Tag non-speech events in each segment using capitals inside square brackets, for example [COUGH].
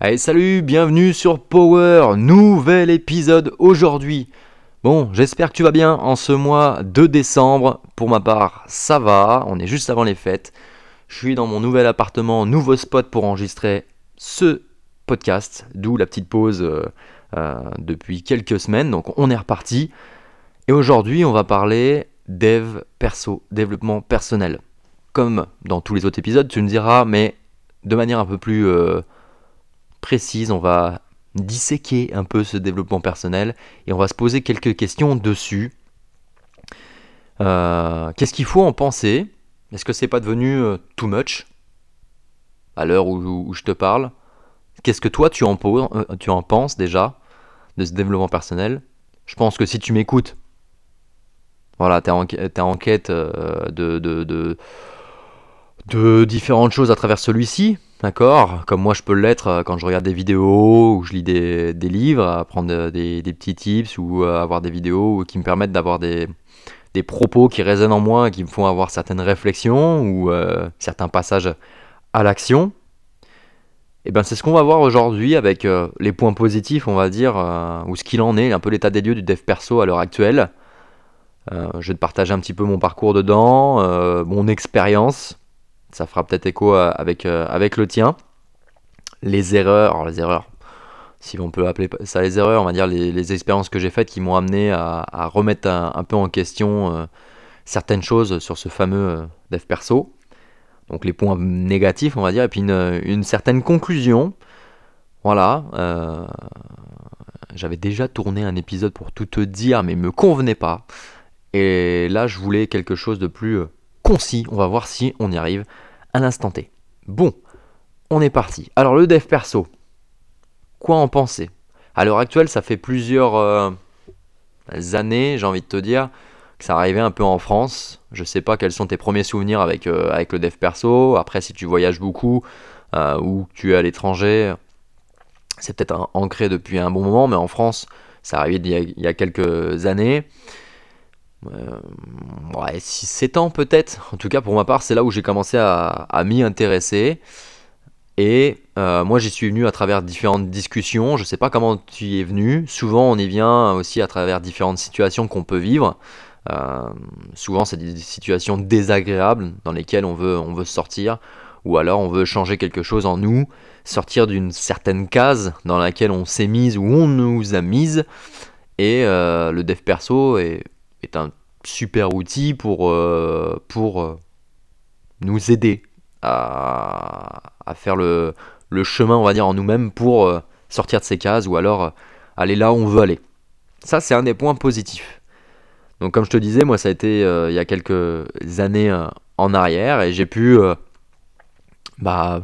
Allez, salut, bienvenue sur Power, nouvel épisode aujourd'hui. Bon, j'espère que tu vas bien en ce mois de décembre. Pour ma part, ça va, on est juste avant les fêtes. Je suis dans mon nouvel appartement, nouveau spot pour enregistrer ce podcast, d'où la petite pause euh, euh, depuis quelques semaines. Donc on est reparti. Et aujourd'hui, on va parler dev perso, développement personnel. Comme dans tous les autres épisodes, tu me diras, mais de manière un peu plus euh, précise, on va disséquer un peu ce développement personnel et on va se poser quelques questions dessus. Euh, qu'est-ce qu'il faut en penser? Est-ce que c'est pas devenu euh, too much? À l'heure où, je te parle Qu'est-ce que toi tu en, en penses déjà de ce développement personnel? Je pense que si tu m'écoutes, voilà, tu es, en quête de différentes choses à travers celui-ci, d'accord Comme moi je peux l'être euh, quand je regarde des vidéos ou je lis des, livres, apprendre des, petits tips ou euh, avoir des vidéos qui me permettent d'avoir des, propos qui résonnent en moi, qui me font avoir certaines réflexions ou euh, certains passages à l'action. Et eh bien c'est ce qu'on va voir aujourd'hui avec les points positifs, on va dire, ou ce qu'il en est, un peu l'état des lieux du dev perso à l'heure actuelle. je vais te partager un petit peu mon parcours dedans, mon expérience, ça fera peut-être écho euh, avec, euh, avec le tien. Les erreurs, les erreurs, si on peut appeler ça les erreurs, on va dire les, expériences que j'ai faites qui m'ont amené à, remettre un, peu en question euh, certaines choses sur ce fameux dev perso. Donc les points négatifs, on va dire, et puis une, certaine conclusion. Voilà. J'avais déjà tourné un épisode pour tout te dire, mais il me convenait pas. Et là, je voulais quelque chose de plus concis. On va voir si on y arrive à l'instant T. Bon, on est parti. Alors le dev perso, quoi en penser? À l'heure actuelle, ça fait plusieurs euh, années, j'ai envie de te dire, que ça arrivait un peu en France. Je sais pas quels sont tes premiers souvenirs avec, euh, le dev perso. Après, si tu voyages beaucoup euh, ou que tu es à l'étranger, c'est peut-être ancré depuis un bon moment, mais en France, ça arrivait il y a quelques années euh, ouais, 6-7 ans peut-être. En tout cas, pour ma part, c'est là où j'ai commencé à, m'y intéresser. Et euh, moi, j'y suis venu à travers différentes discussions. Je ne sais pas comment tu y es venu. Souvent, on y vient aussi à travers différentes situations qu'on peut vivre. Euh, souvent, c'est des situations désagréables dans lesquelles on veut, sortir. Ou alors, on veut changer quelque chose en nous, sortir d'une certaine case dans laquelle on s'est mise ou on nous a mise. Et le dev perso est est un super outil pour, euh, pour euh, nous aider à, faire le, chemin, on va dire, en nous-mêmes pour euh, sortir de ces cases ou alors aller là où on veut aller. Ça, c'est un des points positifs. Donc, comme je te disais, moi, ça a été il y a quelques années en arrière et j'ai pu bah,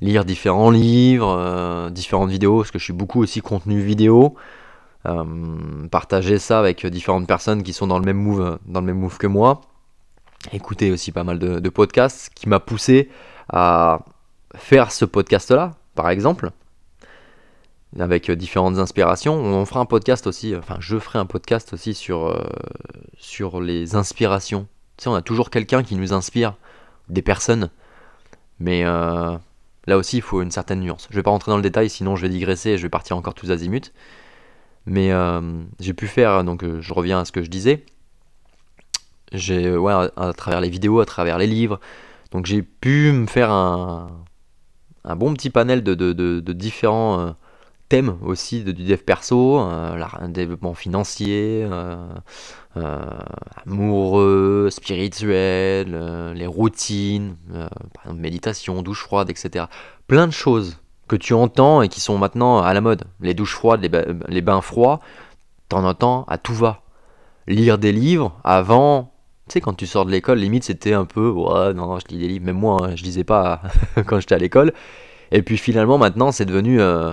lire différents livres, différentes vidéos, parce que je suis beaucoup aussi contenu vidéo. Euh, partager ça avec différentes personnes qui sont dans le même move, dans le même move que moi. Écouter aussi pas mal de, podcasts qui m'a poussé à faire ce podcast-là, par exemple, avec différentes inspirations. On fera un podcast aussi, enfin je ferai un podcast aussi sur, euh, sur les inspirations. Tu sais, on a toujours quelqu'un qui nous inspire, des personnes, mais euh, là aussi il faut une certaine nuance. Je vais pas rentrer dans le détail, sinon je vais digresser et je vais partir encore tous azimuts. Mais euh, j'ai pu faire, donc euh, je reviens à ce que je disais, j'ai, euh, ouais, à, travers les vidéos, à travers les livres, donc j'ai pu me faire un, un bon petit panel de, différents thèmes aussi du dev perso, un développement financier, amoureux, spirituel, les routines, par exemple méditation, douche froide, etc. Plein de choses que tu entends et qui sont maintenant à la mode. Les douches froides, les, bains froids, t'en entends à tout va. Lire des livres, avant, tu sais, quand tu sors de l'école, limite c'était un peu, ouais, non, je lis des livres, même moi, hein, je lisais pas [LAUGHS] quand j'étais à l'école. Et puis finalement, maintenant, c'est devenu euh,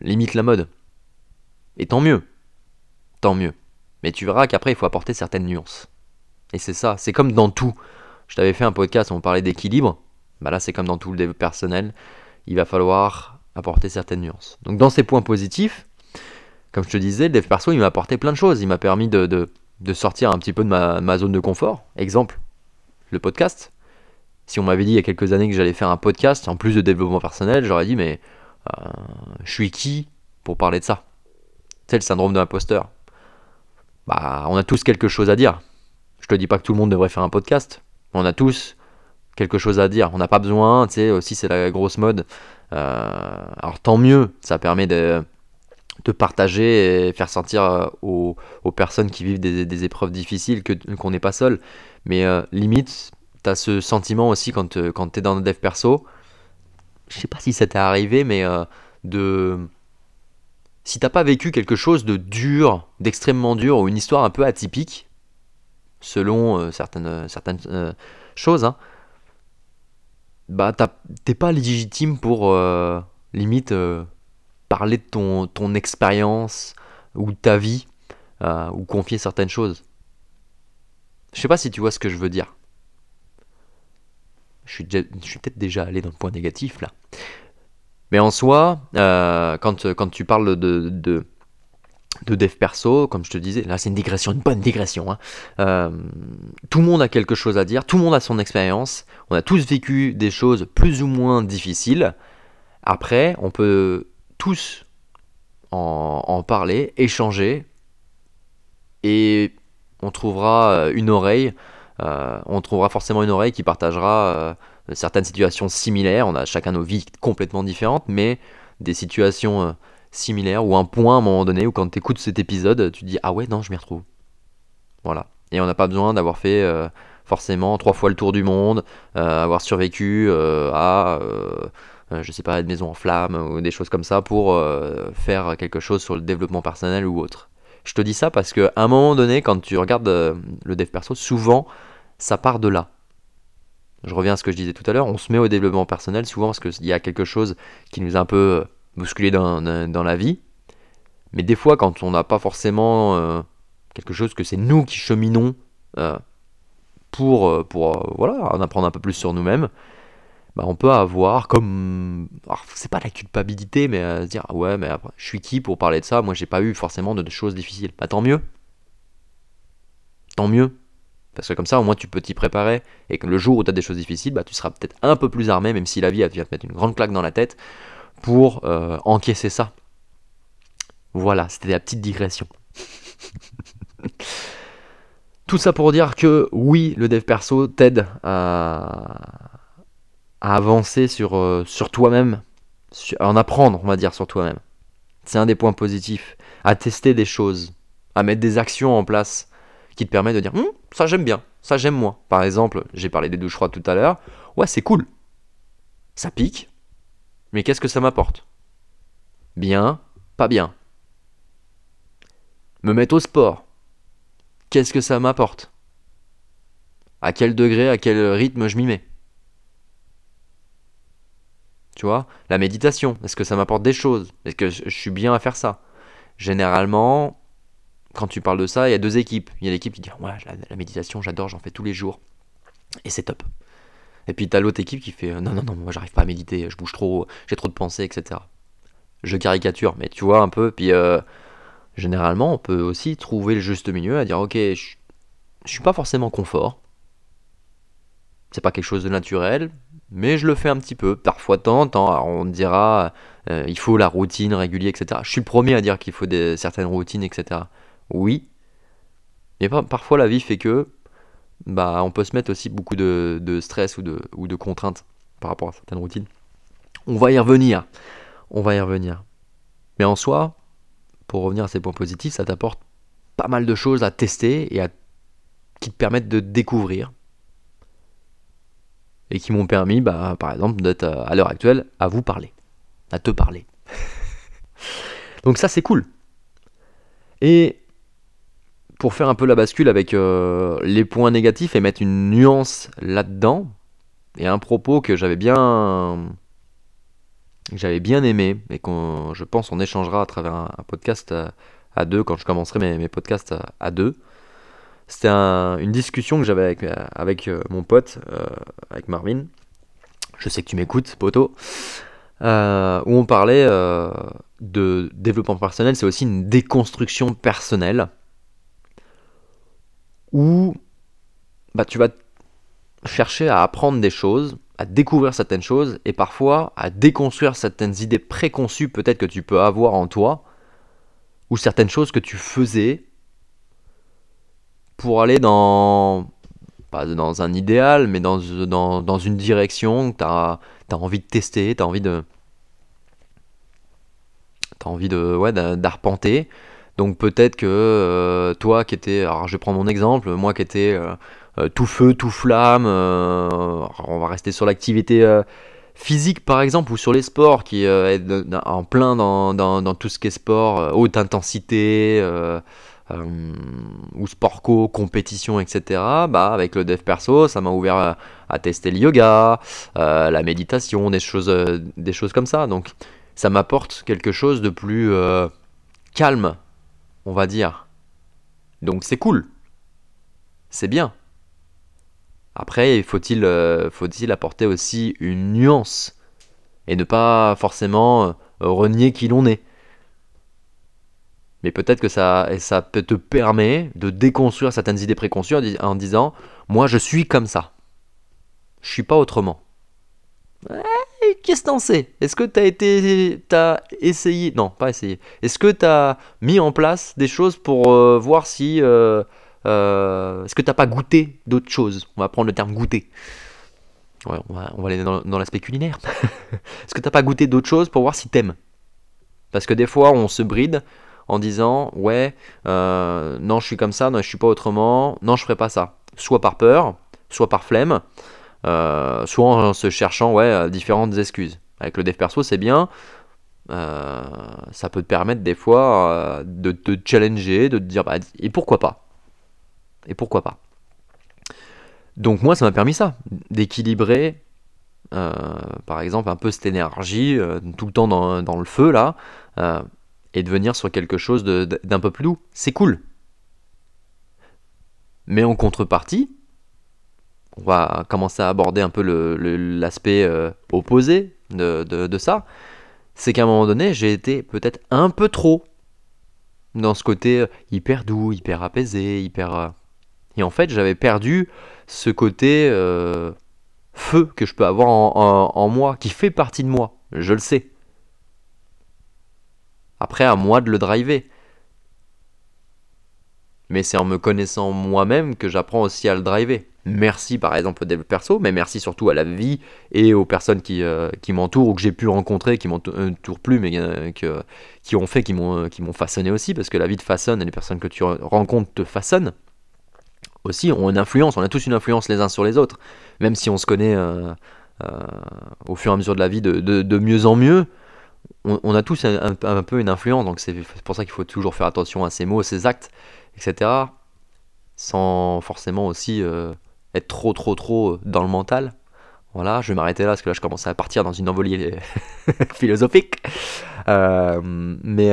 limite la mode. Et tant mieux. Tant mieux. Mais tu verras qu'après, il faut apporter certaines nuances. Et c'est ça, c'est comme dans tout. Je t'avais fait un podcast où on parlait d'équilibre. Bah là, c'est comme dans tout le personnel. Il va falloir apporter certaines nuances. Donc dans ces points positifs, comme je te disais, le dev perso, il m'a apporté plein de choses. Il m'a permis de, de, sortir un petit peu de ma, zone de confort. Exemple, le podcast. Si on m'avait dit il y a quelques années que j'allais faire un podcast, en plus de développement personnel, j'aurais dit mais je suis qui pour parler de ça? C'est le syndrome de l'imposteur. Bah, on a tous quelque chose à dire. Je te dis pas que tout le monde devrait faire un podcast. On a tous quelque chose à dire. On n'a pas besoin, tu sais, aussi c'est la grosse mode. Euh, alors tant mieux, ça permet de, de partager et faire sentir euh, aux, personnes qui vivent des, épreuves difficiles que, qu'on n'est pas seul. Mais euh, limite, tu as ce sentiment aussi quand, tu es dans le dev perso. Je sais pas si ça t'est arrivé, mais de. Si t'as pas vécu quelque chose de dur, d'extrêmement dur, ou une histoire un peu atypique, selon certaines, certaines choses, hein, bah t'es pas légitime pour euh, limite euh, parler de ton, ton expérience ou de ta vie euh, ou confier certaines choses. Je sais pas si tu vois ce que je veux dire. Je suis, suis peut-être déjà allé dans le point négatif là. Mais en soi, quand, quand tu parles de dev perso, comme je te disais, là c'est une digression, une bonne digression. Hein. Euh, tout le monde a quelque chose à dire, tout le monde a son expérience, on a tous vécu des choses plus ou moins difficiles. Après, on peut tous en, parler, échanger, et on trouvera euh, une oreille, euh, on trouvera forcément une oreille qui partagera certaines situations similaires. On a chacun nos vies complètement différentes, mais des situations similaire ou un point à un moment donné où quand tu écoutes cet épisode, tu te dis ah ouais non je m'y retrouve. Voilà. Et on n'a pas besoin d'avoir fait euh, forcément trois fois le tour du monde, euh, avoir survécu euh, à je sais pas une maison en flammes ou des choses comme ça pour faire quelque chose sur le développement personnel ou autre. Je te dis ça parce qu'à un moment donné, quand tu regardes le dev perso, souvent ça part de là. Je reviens à ce que je disais tout à l'heure, on se met au développement personnel souvent parce qu'il y a quelque chose qui nous a un peu bousculer dans, dans, la vie. Mais des fois, quand on n'a pas forcément euh, quelque chose que c'est nous qui cheminons euh, pour, euh, pour voilà, en apprendre un peu plus sur nous-mêmes, bah, on peut avoir comme. c'est pas la culpabilité, mais se dire ah ouais, mais après, je suis qui pour parler de ça? Moi, j'ai pas eu forcément de choses difficiles. Bah, tant mieux. Tant mieux. Parce que comme ça, au moins, tu peux t'y préparer. Et que le jour où tu as des choses difficiles, bah, tu seras peut-être un peu plus armé, même si la vie va te mettre une grande claque dans la tête pour euh, encaisser ça. Voilà, c'était la petite digression. [LAUGHS] Tout ça pour dire que oui, le dev perso t'aide à, avancer sur, euh, sur toi-même, à en apprendre, on va dire, sur toi-même. C'est un des points positifs. À tester des choses, à mettre des actions en place qui te permettent de dire hum, ça j'aime bien, ça j'aime moi. Par exemple, j'ai parlé des douches froides tout à l'heure. Ouais, c'est cool. Ça pique, mais qu'est-ce que ça m'apporte? Bien, pas bien. Me mettre au sport. Qu'est-ce que ça m'apporte? À quel degré, à quel rythme je m'y mets? Tu vois La méditation, est-ce que ça m'apporte des choses? Est-ce que je suis bien à faire ça? Généralement, quand tu parles de ça, il y a deux équipes. Il y a l'équipe qui dit Ouais, la méditation, j'adore, j'en fais tous les jours. Et c'est top. Et puis t'as l'autre équipe qui fait euh, non, non, non, moi j'arrive pas à méditer, je bouge trop, j'ai trop de pensées, etc. Je caricature, mais tu vois un peu. Puis euh, généralement, on peut aussi trouver le juste milieu à dire ok, je, je suis pas forcément confort. C'est pas quelque chose de naturel, mais je le fais un petit peu. Parfois, en temps, on dira euh, il faut la routine régulière, etc. Je suis le premier à dire qu'il faut des, certaines routines, etc. Oui. Mais parfois, la vie fait que bah, on peut se mettre aussi beaucoup de, stress ou de, ou de contraintes par rapport à certaines routines. On va y revenir. On va y revenir. Mais en soi, pour revenir à ces points positifs, ça t'apporte pas mal de choses à tester et à, qui te permettent de découvrir. Et qui m'ont permis, bah, par exemple, d'être à l'heure actuelle à vous parler. À te parler. [LAUGHS] Donc ça, c'est cool. Et pour faire un peu la bascule avec euh, les points négatifs et mettre une nuance là-dedans, et un propos que j'avais bien j'avais bien aimé et qu'on je pense on échangera à travers un, podcast à, deux quand je commencerai mes, podcasts à, deux. C'était une discussion que j'avais avec, euh, mon pote, euh, avec Marvin. Je sais que tu m'écoutes, poto. où on parlait de développement personnel, c'est aussi une déconstruction personnelle où bah, tu vas chercher à apprendre des choses à découvrir certaines choses et parfois à déconstruire certaines idées préconçues peut-être que tu peux avoir en toi ou certaines choses que tu faisais pour aller dans pas dans un idéal mais dans, dans, dans une direction que tu as, envie de tester, tu as envie de as envie de ouais d'arpenter. Donc peut-être que euh, toi qui étais alors je vais prendre mon exemple, moi qui étais euh, euh, tout feu, tout flamme. On va rester sur l'activité physique par exemple ou sur les sports qui est en plein dans, tout ce qui est sport, haute intensité. ou sport co, compétition, etc. Bah, avec le dev perso, ça m'a ouvert à, tester le yoga, la méditation, des choses, des choses comme ça. Donc, ça m'apporte quelque chose de plus calme, on va dire. Donc, c'est cool. C'est bien. Après, faut-il euh, apporter aussi une nuance et ne pas forcément euh, renier qui l'on est? Mais peut-être que ça, ça peut te permettre de déconstruire certaines idées préconçues en, disant Moi, je suis comme ça. Je suis pas autrement. Qu'est-ce que t'en sais? Est-ce que t'as été. T'as essayé. Non, pas essayé. Est-ce que t'as mis en place des choses pour euh, voir si. Euh, est-ce que t'as pas goûté d'autres choses? On va prendre le terme goûter. Ouais, on, va, aller dans, l'aspect culinaire. [LAUGHS] Est-ce que t'as pas goûté d'autres choses pour voir si t'aimes? Parce que des fois, on se bride en disant ouais, euh, non, je suis comme ça, non, je suis pas autrement, non, je ferai pas ça. Soit par peur, soit par flemme, euh, soit en se cherchant ouais, différentes excuses. Avec le dev perso, c'est bien. ça peut te permettre des fois de te challenger, de te dire bah, et pourquoi pas? Et pourquoi pas? Donc moi, ça m'a permis ça, d'équilibrer, euh, par exemple, un peu cette énergie, euh, tout le temps dans, le feu, là, euh, et de venir sur quelque chose d'un peu plus doux. C'est cool. Mais en contrepartie, on va commencer à aborder un peu l'aspect opposé de, de ça, c'est qu'à un moment donné, j'ai été peut-être un peu trop dans ce côté hyper doux, hyper apaisé, hyper et en fait, j'avais perdu ce côté euh, feu que je peux avoir en, moi, qui fait partie de moi. Je le sais. Après, à moi de le driver. Mais c'est en me connaissant moi-même que j'apprends aussi à le driver. Merci par exemple au développement perso, mais merci surtout à la vie et aux personnes qui, euh, qui m'entourent ou que j'ai pu rencontrer, qui m'entourent plus, mais euh, qui ont fait, qui m'ont façonné aussi, parce que la vie te façonne et les personnes que tu rencontres te façonnent aussi ont une influence, on a tous une influence les uns sur les autres, même si on se connaît euh, euh, au fur et à mesure de la vie de, mieux en mieux, on, a tous un, peu une influence, donc c'est pour ça qu'il faut toujours faire attention à ses mots, ses actes, etc., sans forcément aussi euh, être trop trop trop dans le mental. Voilà, je vais m'arrêter là parce que là je commence à partir dans une envolée [LAUGHS] philosophique. mais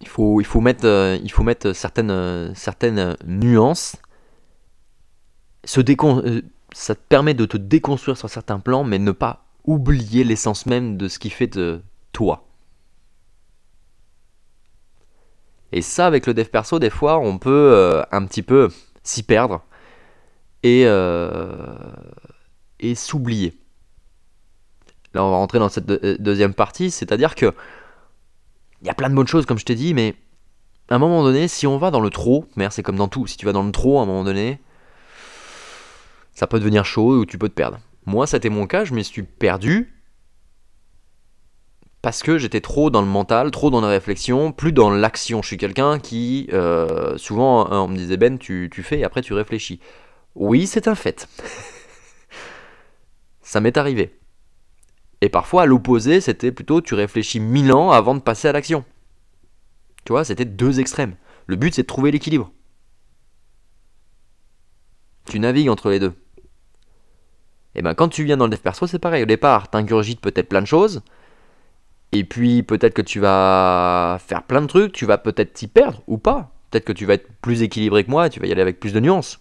il faut, il faut, mettre, euh, il faut mettre certaines, euh, certaines nuances. Se euh, ça te permet de te déconstruire sur certains plans, mais ne pas oublier l'essence même de ce qui fait de toi. Et ça, avec le dev perso, des fois, on peut un petit peu s'y perdre et, et s'oublier. Là, on va rentrer dans cette deuxième partie, c'est-à-dire que il y a plein de bonnes choses, comme je t'ai dit, mais à un moment donné, si on va dans le trop, merde, c'est comme dans tout, si tu vas dans le trop, à un moment donné, ça peut devenir chaud ou tu peux te perdre. Moi, c'était mon cas, je me suis perdu parce que j'étais trop dans le mental, trop dans la réflexion, plus dans l'action. Je suis quelqu'un qui, euh, souvent, on me disait Ben, tu, fais et après tu réfléchis. Oui, c'est un fait. [LAUGHS] ça m'est arrivé. Et parfois, à l'opposé, c'était plutôt tu réfléchis mille ans avant de passer à l'action. Tu vois, c'était deux extrêmes. Le but, c'est de trouver l'équilibre. Tu navigues entre les deux. Et ben quand tu viens dans le dev perso, c'est pareil. Au départ, t'ingurgites peut-être plein de choses. Et puis peut-être que tu vas faire plein de trucs, tu vas peut-être t'y perdre ou pas. Peut-être que tu vas être plus équilibré que moi tu vas y aller avec plus de nuances.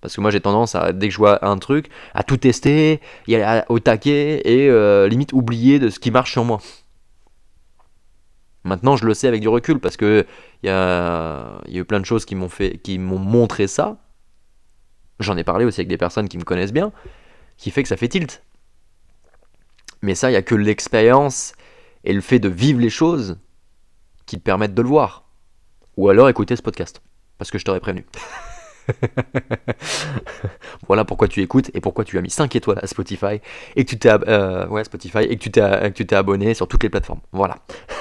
Parce que moi j'ai tendance à, dès que je vois un truc, à tout tester, y aller au taquet et euh, limite oublier de ce qui marche sur moi. Maintenant je le sais avec du recul parce que il y a, y a eu plein de choses qui m'ont fait, qui m'ont montré ça. J'en ai parlé aussi avec des personnes qui me connaissent bien, qui fait que ça fait tilt. Mais ça, il n'y a que l'expérience et le fait de vivre les choses qui te permettent de le voir. Ou alors écouter ce podcast, parce que je t'aurais prévenu. [LAUGHS] voilà pourquoi tu écoutes et pourquoi tu as mis 5 étoiles à Spotify et que tu t'es euh, ouais, Spotify et que tu t'es tu t'es abonné sur toutes les plateformes. Voilà.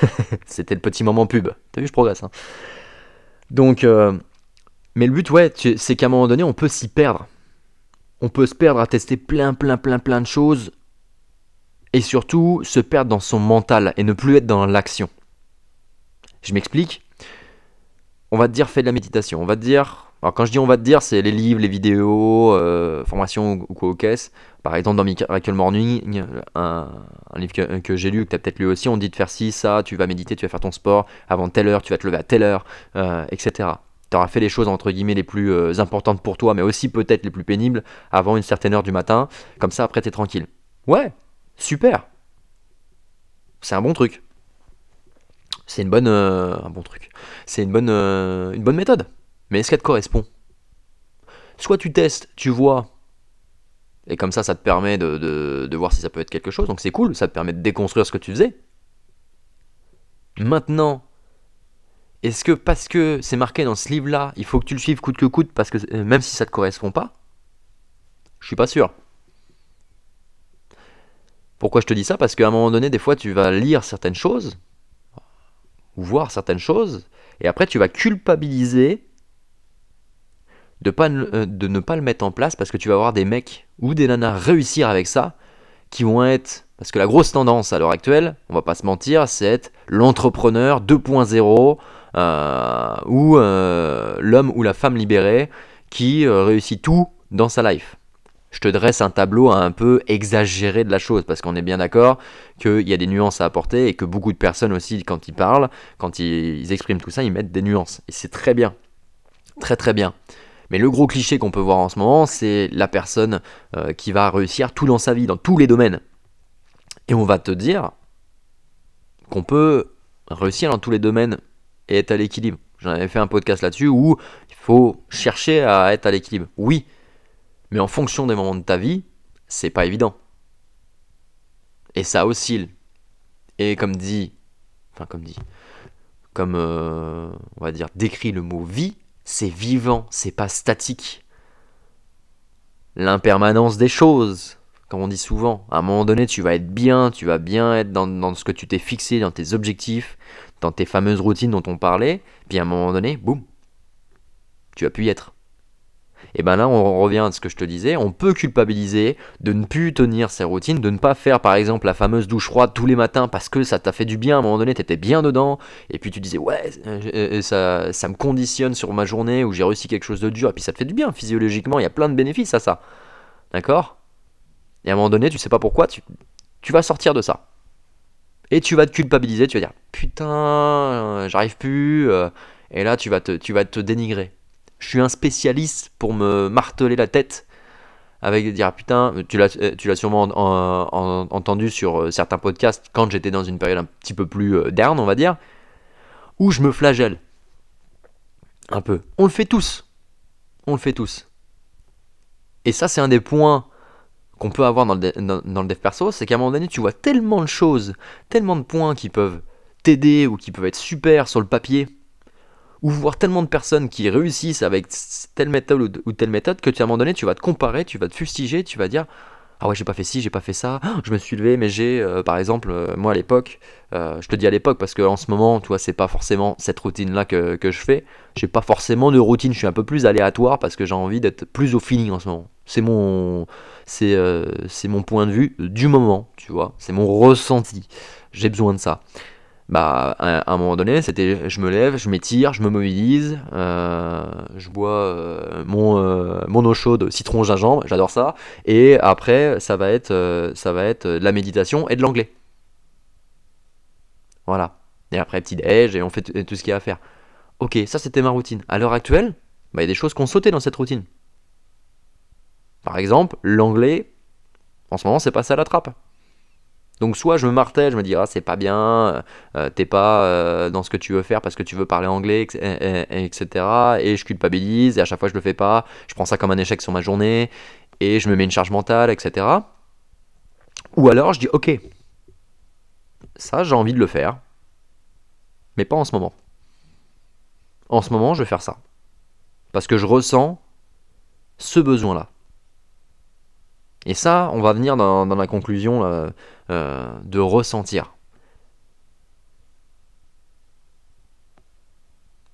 [LAUGHS] C'était le petit moment pub. T'as vu, je progresse. Hein. Donc, euh, mais le but, ouais, c'est qu'à un moment donné, on peut s'y perdre. On peut se perdre à tester plein, plein, plein, plein de choses et surtout se perdre dans son mental et ne plus être dans l'action. Je m'explique. On va te dire fais de la méditation. On va te dire. Alors quand je dis on va te dire, c'est les livres, les vidéos, euh, formations ou quoi au caisse. Par exemple, dans Miracle Morning, un, livre que, j'ai lu, que tu as peut-être lu aussi, on dit de faire ci, ça, tu vas méditer, tu vas faire ton sport, avant telle heure, tu vas te lever à telle heure, euh, etc. Tu auras fait les choses entre guillemets les plus euh, importantes pour toi, mais aussi peut-être les plus pénibles avant une certaine heure du matin. Comme ça, après, tu es tranquille. Ouais, super. C'est un bon truc. C'est une bonne, euh, un bon truc. C'est une bonne, euh, une bonne méthode. Mais est-ce qu'elle te correspond? Soit tu testes, tu vois, et comme ça, ça te permet de, voir si ça peut être quelque chose. Donc c'est cool, ça te permet de déconstruire ce que tu faisais. Maintenant, est-ce que parce que c'est marqué dans ce livre-là, il faut que tu le suives coûte que coûte, parce que euh, même si ça te correspond pas, je suis pas sûr. Pourquoi je te dis ça? Parce qu'à un moment donné, des fois, tu vas lire certaines choses, ou voir certaines choses, et après, tu vas culpabiliser de, euh, ne pas le mettre en place parce que tu vas voir des mecs ou des nanas réussir avec ça qui vont être. Parce que la grosse tendance à l'heure actuelle, on va pas se mentir, c'est être l'entrepreneur 2.0 euh, ou euh, l'homme ou la femme libérée qui réussit tout dans sa life je te dresse un tableau un peu exagéré de la chose, parce qu'on est bien d'accord qu'il y a des nuances à apporter et que beaucoup de personnes aussi, quand ils parlent, quand ils expriment tout ça, ils mettent des nuances. Et c'est très bien. Très très bien. Mais le gros cliché qu'on peut voir en ce moment, c'est la personne euh, qui va réussir tout dans sa vie, dans tous les domaines. Et on va te dire qu'on peut réussir dans tous les domaines et être à l'équilibre. J'en avais fait un podcast là-dessus où il faut chercher à être à l'équilibre. Oui, mais en fonction des moments de ta vie, c'est pas évident. Et ça oscille. Et comme dit, enfin comme dit, comme euh, on va dire décrit le mot vie, c'est vivant, c'est pas statique. L'impermanence des choses, comme on dit souvent. À un moment donné, tu vas être bien, tu vas bien être dans, ce que tu t'es fixé, dans tes objectifs, dans tes fameuses routines dont on parlait. Puis à un moment donné, boum, tu vas plus y être. Et ben là, on revient à ce que je te disais, on peut culpabiliser de ne plus tenir ses routines, de ne pas faire par exemple la fameuse douche froide tous les matins parce que ça t'a fait du bien, à un moment donné, t'étais bien dedans, et puis tu disais ouais, euh, euh, ça, ça me conditionne sur ma journée où j'ai réussi quelque chose de dur, et puis ça te fait du bien physiologiquement, il y a plein de bénéfices à ça. D'accord? Et à un moment donné, tu sais pas pourquoi, tu, tu vas sortir de ça. Et tu vas te culpabiliser, tu vas dire putain, euh, j'arrive plus, et là tu vas te, tu vas te dénigrer je suis un spécialiste pour me marteler la tête avec dire ah, putain, tu l'as, euh, tu l'as sûrement entendu sur euh, certains podcasts quand j'étais dans une période un petit peu plus euh, on va dire, où je me flagelle. Un peu. On le fait tous. On le fait tous. Et ça, c'est un des points qu'on peut avoir dans le, dans le dev perso, c'est qu'à un moment donné, tu vois tellement de choses, tellement de points qui peuvent t'aider ou qui peuvent être super sur le papier, ou voir tellement de personnes qui réussissent avec telle méthode ou telle méthode que tu, à un moment donné, tu vas te comparer, tu vas te fustiger, tu vas dire ah ouais j'ai pas fait ci, j'ai pas fait ça, je me suis levé mais j'ai euh, par exemple euh, moi à l'époque, euh, je te dis à l'époque parce que en ce moment tu vois c'est pas forcément cette routine là que, que je fais, j'ai pas forcément de routine, je suis un peu plus aléatoire parce que j'ai envie d'être plus au feeling en ce moment. C'est mon c'est c'est mon point de vue du moment, tu vois, c'est mon ressenti. J'ai besoin de ça bah, à, un moment donné, c'était je me lève, je m'étire, je me mobilise, euh, je bois euh, mon, euh, mon eau chaude, citron, gingembre, j'adore ça. Et après, ça va être, ça va être de la méditation et de l'anglais. Voilà. Et après, petit déj, et on fait tout ce qu'il y a à faire. Ok, ça c'était ma routine. À l'heure actuelle, bah, il y a des choses qui ont sauté dans cette routine. Par exemple, l'anglais, en ce moment, c'est passé à la trappe. Donc soit je me martèle, je me dis ah c'est pas bien, euh, t'es pas euh, dans ce que tu veux faire parce que tu veux parler anglais, etc. Et je culpabilise et à chaque fois je le fais pas, je prends ça comme un échec sur ma journée et je me mets une charge mentale, etc. Ou alors je dis ok, ça j'ai envie de le faire, mais pas en ce moment. En ce moment je vais faire ça parce que je ressens ce besoin-là. Et ça, on va venir dans, la conclusion euh, de ressentir.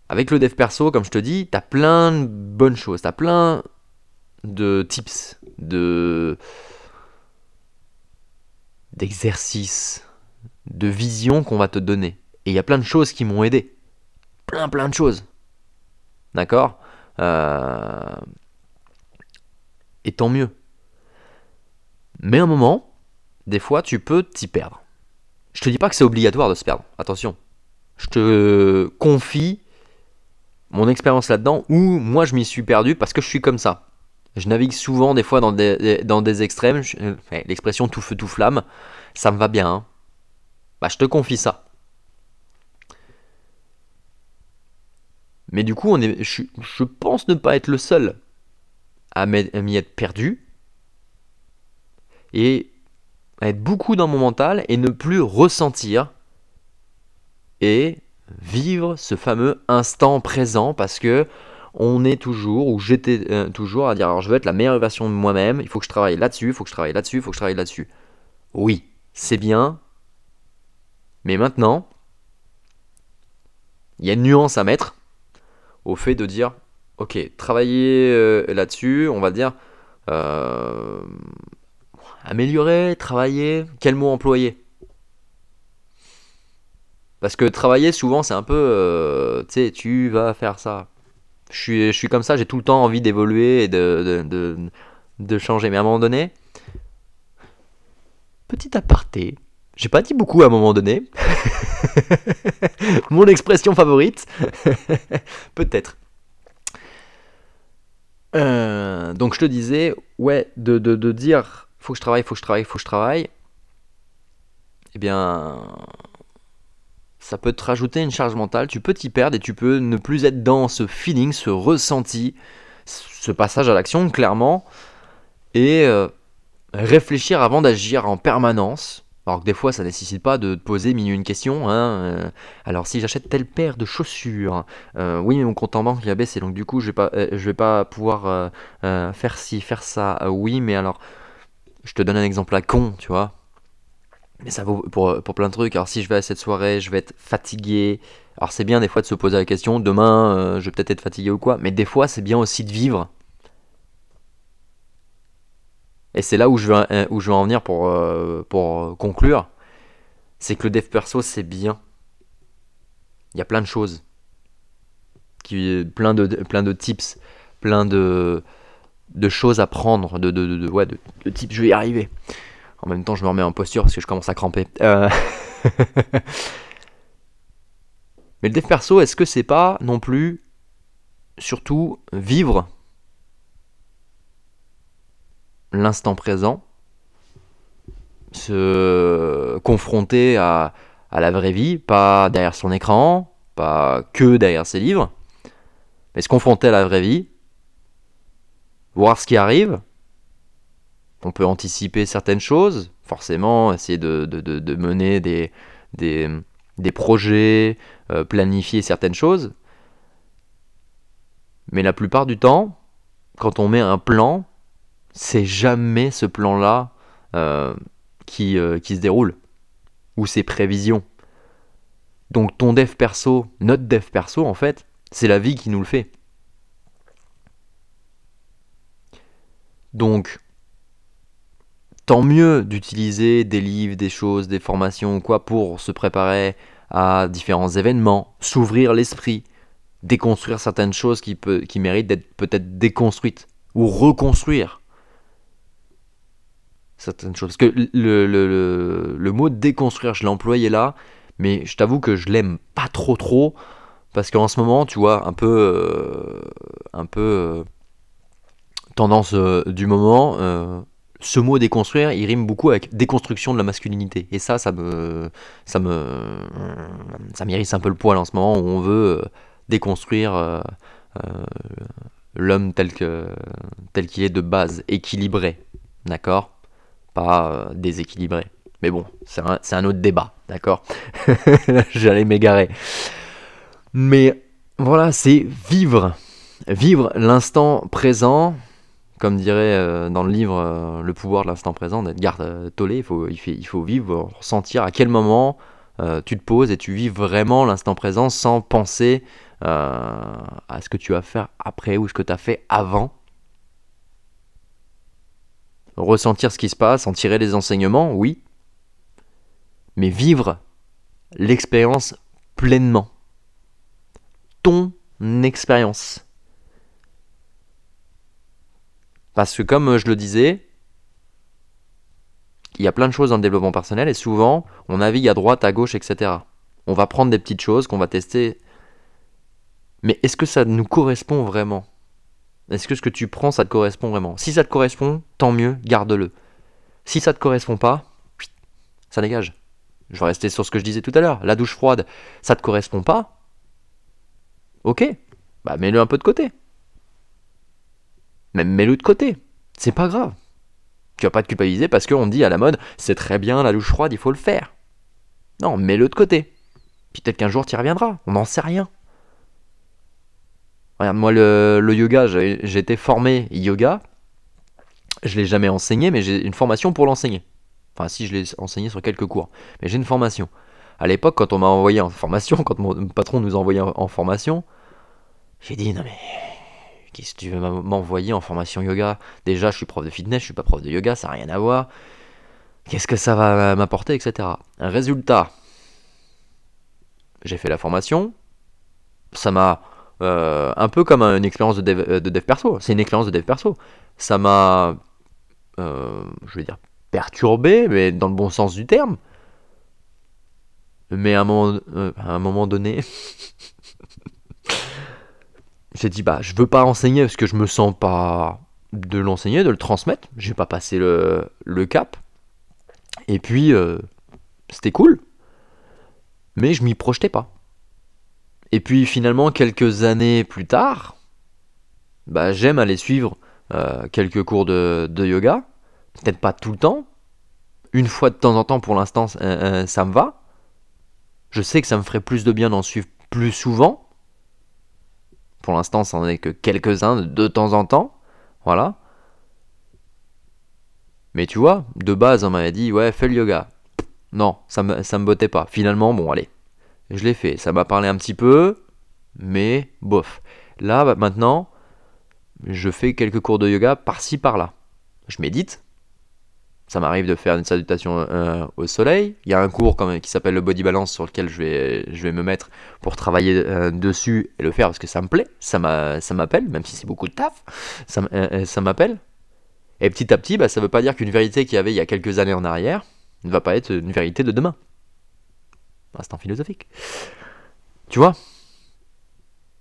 Avec le dev perso, comme je te dis, tu as plein de bonnes choses, tu as plein de tips, de d'exercices, de visions qu'on va te donner. Et il y a plein de choses qui m'ont aidé. Plein, plein de choses. D'accord? Euh, Et tant mieux. Mais à un moment, des fois, tu peux t'y perdre. Je te dis pas que c'est obligatoire de se perdre, attention. Je te confie mon expérience là-dedans où moi je m'y suis perdu parce que je suis comme ça. Je navigue souvent des fois dans des, dans des extrêmes. L'expression tout feu tout flamme, ça me va bien. Hein. Bah, je te confie ça. Mais du coup, on est, je, je pense ne pas être le seul à m'y être perdu et être beaucoup dans mon mental et ne plus ressentir et vivre ce fameux instant présent parce que on est toujours, ou j'étais euh, toujours à dire alors je veux être la meilleure version de moi-même, il faut que je travaille là-dessus, il faut que je travaille là-dessus, il faut que je travaille là-dessus. Oui, c'est bien, mais maintenant, il y a une nuance à mettre au fait de dire ok, travailler euh, là-dessus, on va dire. Euh, Améliorer, travailler, quel mot employer? Parce que travailler, souvent, c'est un peu, euh, tu sais, tu vas faire ça. Je suis, je suis comme ça, j'ai tout le temps envie d'évoluer et de, de, de, changer. Mais à un moment donné, petit aparté, j'ai pas dit beaucoup à un moment donné. [LAUGHS] Mon expression favorite. [LAUGHS] Peut-être. Euh, donc je te disais, ouais, de, de, de dire faut que je travaille, faut que je travaille, faut que je travaille, eh bien, ça peut te rajouter une charge mentale, tu peux t'y perdre et tu peux ne plus être dans ce feeling, ce ressenti, ce passage à l'action, clairement, et euh, réfléchir avant d'agir en permanence. Alors que des fois, ça nécessite pas de te poser mille une question. Hein, euh, alors si j'achète telle paire de chaussures, euh, oui, mais mon compte en banque il a baissé, donc du coup, je vais pas, vais pas pouvoir faire ci, faire ça. oui, mais alors je te donne un exemple à con, tu vois. Mais ça vaut pour, pour plein de trucs. Alors si je vais à cette soirée, je vais être fatigué. Alors c'est bien des fois de se poser la question, demain euh, je vais peut-être être fatigué ou quoi. Mais des fois c'est bien aussi de vivre. Et c'est là où je, veux, euh, où je veux en venir pour, euh, pour conclure. C'est que le dev perso c'est bien. Il y a plein de choses. Qui, plein, de, plein de tips, plein de, de choses à prendre, de, de, de, de, type je vais y arriver. En même temps, je me remets en posture parce que je commence à cramper. Euh, [LAUGHS] mais le dev perso, est-ce que c'est pas non plus, surtout, vivre l'instant présent, se confronter à, à la vraie vie, pas derrière son écran, pas que derrière ses livres, mais se confronter à la vraie vie, voir ce qui arrive. On peut anticiper certaines choses, forcément, essayer de, mener des, projets, euh, planifier certaines choses. Mais la plupart du temps, quand on met un plan, c'est jamais ce plan-là euh, qui, euh, qui se déroule, ou ses prévisions. Donc ton dev perso, notre dev perso en fait, c'est la vie qui nous le fait. Donc, tant mieux d'utiliser des livres, des choses, des formations ou quoi pour se préparer à différents événements, s'ouvrir l'esprit, déconstruire certaines choses qui, méritent d'être peut-être déconstruites ou reconstruire certaines choses. Parce que le, mot déconstruire, je l'ai employé là, mais je t'avoue que je l'aime pas trop trop parce qu'en ce moment, tu vois, un peu, euh, un peu euh, tendance euh, du moment, euh, ce mot déconstruire, il rime beaucoup avec déconstruction de la masculinité. Et ça, ça me, ça me, ça m'irrisse un peu le poil en ce moment où on veut euh, déconstruire l'homme tel qu'il est de base, équilibré, d'accord, pas déséquilibré. Mais bon, c'est un, un, autre débat, d'accord? [LAUGHS] J'allais m'égarer. Mais voilà, c'est vivre, vivre l'instant présent comme dirait euh, dans le livre euh, Le pouvoir de l'instant présent d'Edgar euh, Tolle, il faut, il, faut vivre, ressentir à quel moment tu te poses et tu vis vraiment l'instant présent sans penser à ce que tu vas faire après ou ce que tu as fait avant. Ressentir ce qui se passe, en tirer les enseignements, oui, mais vivre l'expérience pleinement. Ton expérience. Parce que comme je le disais, il y a plein de choses dans le développement personnel et souvent on navigue à droite, à gauche, etc. On va prendre des petites choses qu'on va tester. Mais est-ce que ça nous correspond vraiment? Est-ce que ce que tu prends, ça te correspond vraiment? Si ça te correspond, tant mieux, garde-le. Si ça te correspond pas, ça dégage. Je vais rester sur ce que je disais tout à l'heure. La douche froide, ça te correspond pas? Ok, bah mets-le un peu de côté. Mets-le de côté. C'est pas grave. Tu vas pas te culpabiliser parce qu'on dit à la mode, c'est très bien la douche froide, il faut le faire. Non, mets-le de côté. Puis peut-être qu'un jour tu y reviendras. On n'en sait rien. Regarde, moi le, yoga, j'ai été formé yoga. Je l'ai jamais enseigné, mais j'ai une formation pour l'enseigner. Enfin, si je l'ai enseigné sur quelques cours, mais j'ai une formation. À l'époque, quand on m'a envoyé en formation, [LAUGHS] quand mon patron nous a envoyé en formation, j'ai dit non mais Qu'est-ce que tu veux m'envoyer en formation yoga Déjà, je suis prof de fitness, je suis pas prof de yoga, ça n'a rien à voir. Qu'est-ce que ça va m'apporter, etc. Résultat. J'ai fait la formation. Ça m'a euh, un peu comme une expérience de dev, euh, de dev perso. C'est une expérience de dev perso. Ça m'a, euh, je vais dire, perturbé, mais dans le bon sens du terme. Mais à un moment, à un moment donné, [LAUGHS] j'ai dit bah je veux pas enseigner parce que je me sens pas de l'enseigner, de le transmettre. J'ai pas passé le, cap. Et puis euh, c'était cool, mais je m'y projetais pas. Et puis finalement quelques années plus tard, bah j'aime aller suivre euh, quelques cours de, yoga. Peut-être pas tout le temps. Une fois de temps en temps pour l'instant euh, ça me va. Je sais que ça me ferait plus de bien d'en suivre plus souvent pour l'instant, ça n'en est que quelques-uns de temps en temps. Voilà. Mais tu vois, de base, on m'avait dit, ouais, fais le yoga. Non, ça me, ça me bottait pas. Finalement, bon, allez. Je l'ai fait. Ça m'a parlé un petit peu, mais bof. Là, bah, maintenant, je fais quelques cours de yoga par-ci, par-là. Je médite, ça m'arrive de faire une salutation euh, au soleil. Il y a un cours quand qui s'appelle le body balance sur lequel je vais, me mettre pour travailler euh, dessus et le faire parce que ça me plaît, ça m'appelle, même si c'est beaucoup de taf, ça, euh, m'appelle. Et petit à petit, bah, ça ne veut pas dire qu'une vérité qu'il y avait il y a quelques années en arrière ne va pas être une vérité de demain. Instant philosophique. Tu vois?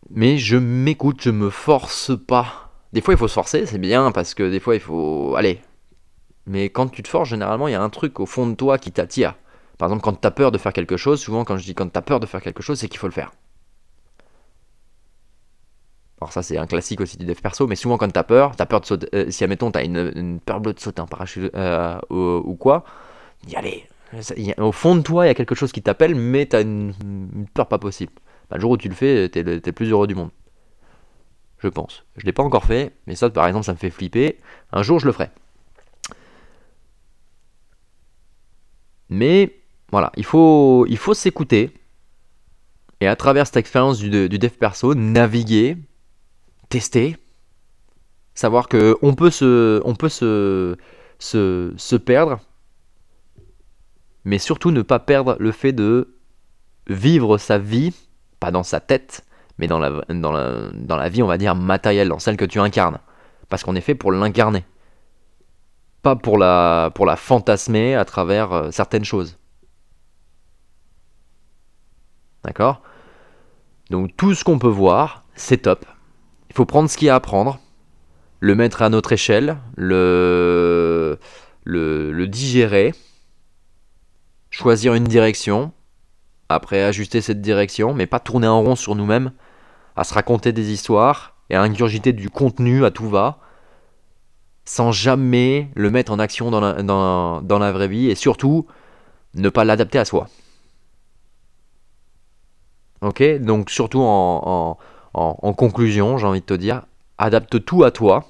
Mais je m'écoute, je me force pas. Des fois, il faut se forcer, c'est bien parce que des fois, il faut. Allez, mais quand tu te forces, généralement, il y a un truc au fond de toi qui t'attire. Par exemple, quand tu as peur de faire quelque chose, souvent quand je dis quand tu as peur de faire quelque chose, c'est qu'il faut le faire. Alors ça c'est un classique aussi du dev perso, mais souvent quand tu as peur, tu as peur de sauter, euh, si admettons tu as une, peur bleue de sauter en parachute euh, ou, quoi, y aller. au fond de toi il y a quelque chose qui t'appelle, mais tu as une, peur pas possible. Bah, le jour où tu le fais, tu es, le plus heureux du monde. Je pense. Je l'ai pas encore fait, mais ça par exemple ça me fait flipper. Un jour je le ferai. Mais voilà, il faut, il faut s'écouter. Et à travers cette expérience du, dev perso, naviguer, tester, savoir que on peut se, perdre, mais surtout ne pas perdre le fait de vivre sa vie, pas dans sa tête, mais dans la, dans la, dans la vie, on va dire, matérielle, dans celle que tu incarnes. Parce qu'on est fait pour l'incarner pas pour la, fantasmer à travers euh, certaines choses. D'accord? Donc tout ce qu'on peut voir, c'est top. Il faut prendre ce qu'il y a à prendre. le mettre à notre échelle, le, le, le digérer, choisir une direction, après ajuster cette direction, mais pas tourner en rond sur nous-mêmes, à se raconter des histoires et à ingurgiter du contenu à tout va, sans jamais le mettre en action dans la, vraie vie, et surtout ne pas l'adapter à soi. Ok? Donc surtout en conclusion, j'ai envie de te dire, adapte tout à toi.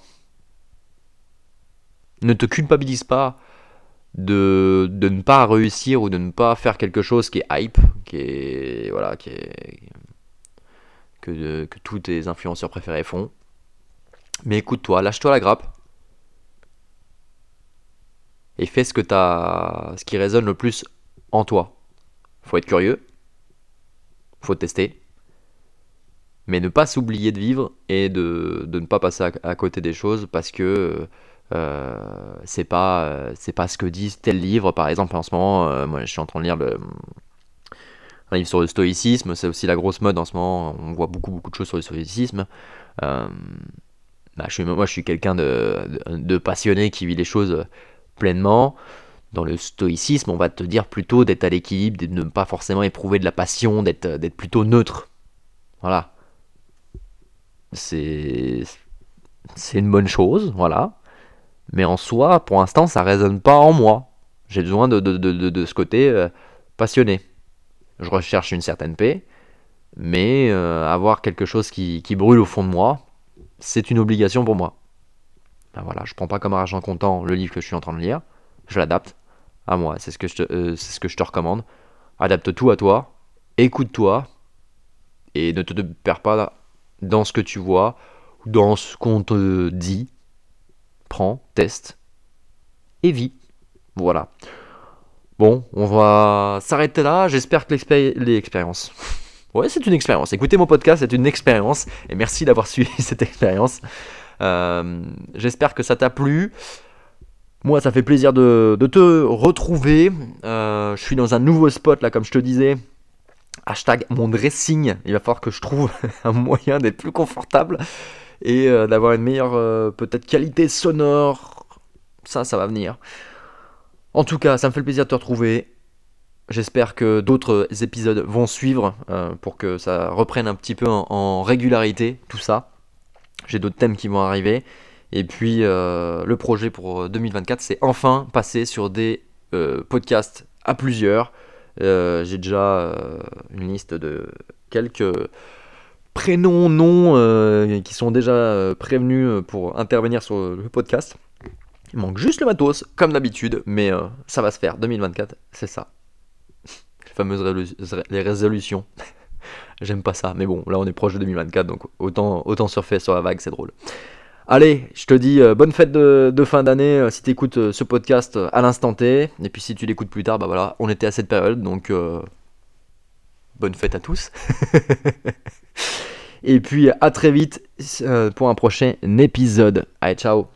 Ne te culpabilise pas de, de, ne pas réussir ou de ne pas faire quelque chose qui est hype, qui est voilà, qui est que, que tous tes influenceurs préférés font. Mais écoute-toi, lâche-toi la grappe et fais ce que as, ce qui résonne le plus en toi. Faut être curieux, faut tester, mais ne pas s'oublier de vivre et de, de, ne pas passer à, côté des choses parce que euh, c'est pas euh, c'est pas ce que dit tel livre. Par exemple en ce moment euh, moi je suis en train de lire le un livre sur le stoïcisme. C'est aussi la grosse mode en ce moment. On voit beaucoup beaucoup de choses sur le stoïcisme. Bah, je suis, moi je suis quelqu'un de, de, passionné qui vit les choses pleinement dans le stoïcisme on va te dire plutôt d'être à l'équilibre de ne pas forcément éprouver de la passion d'être d'être plutôt neutre voilà c'est une bonne chose voilà mais en soi, pour l'instant, ça résonne pas en moi. J'ai besoin de, de, ce côté euh, passionné. Je recherche une certaine paix, mais euh, avoir quelque chose qui, brûle au fond de moi, c'est une obligation pour moi. Ben voilà, je prends pas comme argent comptant le livre que je suis en train de lire, je l'adapte à moi. C'est ce que je te, euh, recommande. Adapte tout à toi, écoute-toi et ne te perds pas dans ce que tu vois dans ce qu'on te dit prends, teste et vis. Voilà. Bon, on va s'arrêter là. J'espère que l'expérience. Ouais, c'est une expérience. Écoutez mon podcast, c'est une expérience. Et merci d'avoir suivi [LAUGHS] cette expérience. Euh, j'espère que ça t'a plu. Moi, ça fait plaisir de, te retrouver. Euh, je suis dans un nouveau spot, là, comme je te disais. Hashtag mon dressing. Il va falloir que je trouve [LAUGHS] un moyen d'être plus confortable et euh, d'avoir une meilleure peut-être qualité sonore. Ça, ça va venir. En tout cas, ça me fait plaisir de te retrouver. J'espère que d'autres épisodes vont suivre pour que ça reprenne un petit peu en, régularité, tout ça. J'ai d'autres thèmes qui vont arriver. Et puis le projet pour 2024, c'est enfin passer sur des podcasts à plusieurs. J'ai déjà une liste de quelques prénoms, noms euh, qui sont déjà euh, prévenus euh, pour intervenir sur le podcast. Il manque juste le matos, comme d'habitude, mais ça va se faire. 2024, c'est ça. [LAUGHS] Les fameuses résolutions. [LAUGHS] J'aime pas ça, mais bon, là on est proche de 2024, donc autant, autant surfer sur la vague, c'est drôle. Allez, je te dis bonne fête de, fin d'année si tu écoutes ce podcast à l'instant T. Et puis si tu l'écoutes plus tard, bah voilà, on était à cette période, donc bonne fête à tous. [LAUGHS] Et puis à très vite euh, pour un prochain épisode. Allez, ciao